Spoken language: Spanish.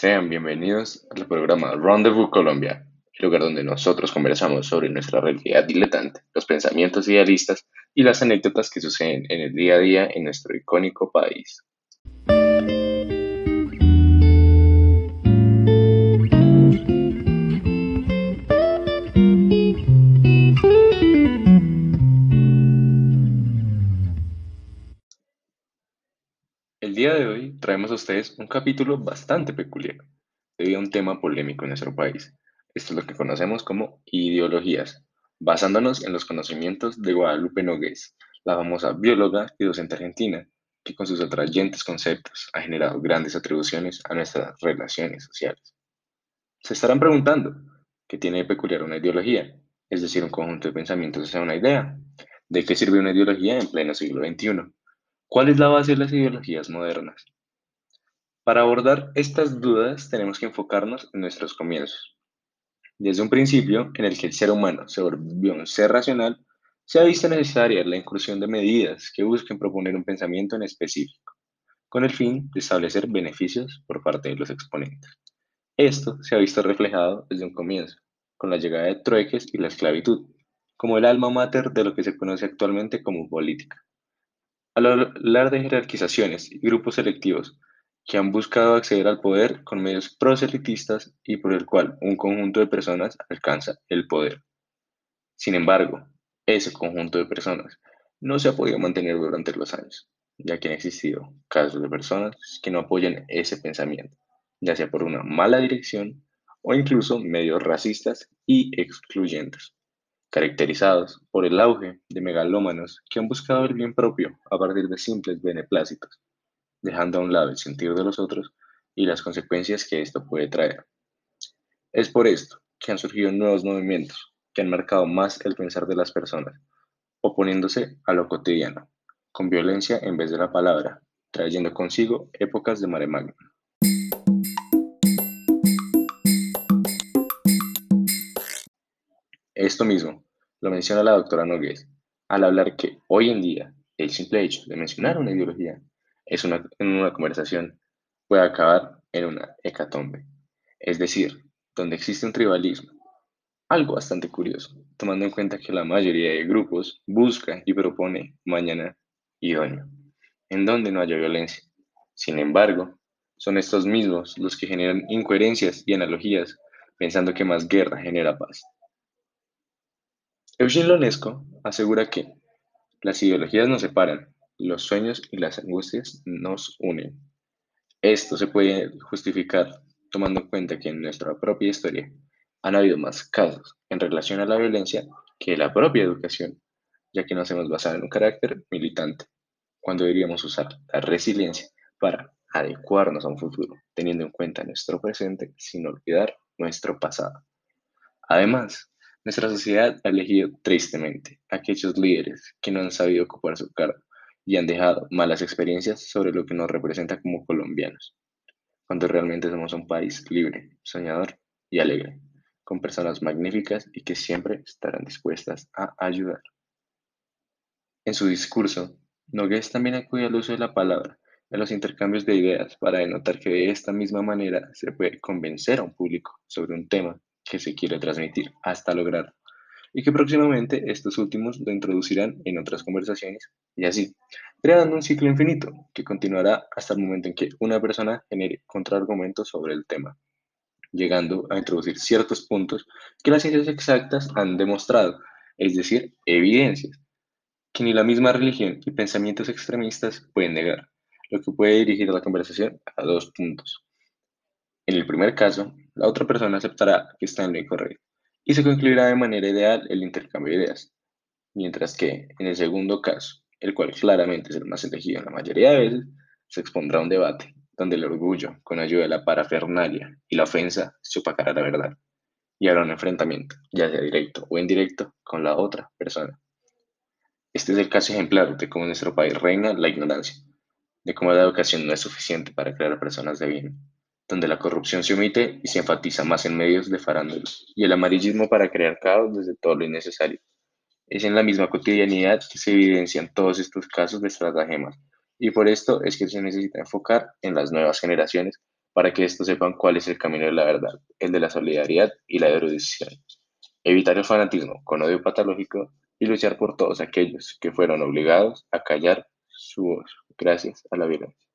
Sean bienvenidos al programa Rendezvous Colombia, el lugar donde nosotros conversamos sobre nuestra realidad diletante, los pensamientos idealistas y las anécdotas que suceden en el día a día en nuestro icónico país. Día de hoy traemos a ustedes un capítulo bastante peculiar, debido a un tema polémico en nuestro país. Esto es lo que conocemos como ideologías, basándonos en los conocimientos de Guadalupe Nogués, la famosa bióloga y docente argentina, que con sus atrayentes conceptos ha generado grandes atribuciones a nuestras relaciones sociales. Se estarán preguntando, ¿qué tiene de peculiar una ideología? Es decir, un conjunto de pensamientos hacia una idea. ¿De qué sirve una ideología en pleno siglo XXI? ¿Cuál es la base de las ideologías modernas? Para abordar estas dudas tenemos que enfocarnos en nuestros comienzos. Desde un principio en el que el ser humano se volvió un ser racional, se ha visto necesaria la incursión de medidas que busquen proponer un pensamiento en específico, con el fin de establecer beneficios por parte de los exponentes. Esto se ha visto reflejado desde un comienzo, con la llegada de trueques y la esclavitud, como el alma mater de lo que se conoce actualmente como política. Al hablar de jerarquizaciones y grupos selectivos que han buscado acceder al poder con medios proselitistas y por el cual un conjunto de personas alcanza el poder. Sin embargo, ese conjunto de personas no se ha podido mantener durante los años, ya que han existido casos de personas que no apoyan ese pensamiento, ya sea por una mala dirección o incluso medios racistas y excluyentes caracterizados por el auge de megalómanos que han buscado el bien propio a partir de simples beneplácitos, dejando a un lado el sentido de los otros y las consecuencias que esto puede traer. Es por esto que han surgido nuevos movimientos que han marcado más el pensar de las personas, oponiéndose a lo cotidiano, con violencia en vez de la palabra, trayendo consigo épocas de mare. Esto mismo lo menciona la doctora Nogués al hablar que hoy en día el simple hecho de mencionar una ideología es una, en una conversación puede acabar en una hecatombe, es decir, donde existe un tribalismo. Algo bastante curioso, tomando en cuenta que la mayoría de grupos busca y propone mañana idóneo, en donde no haya violencia. Sin embargo, son estos mismos los que generan incoherencias y analogías, pensando que más guerra genera paz. Eugene Lonesco asegura que las ideologías nos separan, los sueños y las angustias nos unen. Esto se puede justificar tomando en cuenta que en nuestra propia historia han habido más casos en relación a la violencia que la propia educación, ya que nos hemos basado en un carácter militante, cuando deberíamos usar la resiliencia para adecuarnos a un futuro, teniendo en cuenta nuestro presente sin olvidar nuestro pasado. Además, nuestra sociedad ha elegido tristemente a aquellos líderes que no han sabido ocupar su cargo y han dejado malas experiencias sobre lo que nos representa como colombianos, cuando realmente somos un país libre, soñador y alegre, con personas magníficas y que siempre estarán dispuestas a ayudar. En su discurso, Nogués también acude al uso de la palabra en los intercambios de ideas para denotar que de esta misma manera se puede convencer a un público sobre un tema que se quiere transmitir hasta lograrlo y que próximamente estos últimos lo introducirán en otras conversaciones y así, creando un ciclo infinito que continuará hasta el momento en que una persona genere contraargumentos sobre el tema, llegando a introducir ciertos puntos que las ciencias exactas han demostrado, es decir, evidencias, que ni la misma religión y pensamientos extremistas pueden negar, lo que puede dirigir la conversación a dos puntos. En el primer caso, la otra persona aceptará que está en lo incorrecto y se concluirá de manera ideal el intercambio de ideas. Mientras que, en el segundo caso, el cual claramente es el más elegido en la mayoría de veces, se expondrá un debate donde el orgullo, con ayuda de la parafernalia y la ofensa, se opacará la verdad y habrá un enfrentamiento, ya sea directo o indirecto, con la otra persona. Este es el caso ejemplar de cómo en nuestro país reina la ignorancia, de cómo la educación no es suficiente para crear personas de bien, donde la corrupción se omite y se enfatiza más en medios de farándula, y el amarillismo para crear caos desde todo lo innecesario. Es en la misma cotidianidad que se evidencian todos estos casos de estratagemas, y por esto es que se necesita enfocar en las nuevas generaciones para que estos sepan cuál es el camino de la verdad, el de la solidaridad y la erudición. Evitar el fanatismo con odio patológico y luchar por todos aquellos que fueron obligados a callar su voz gracias a la violencia.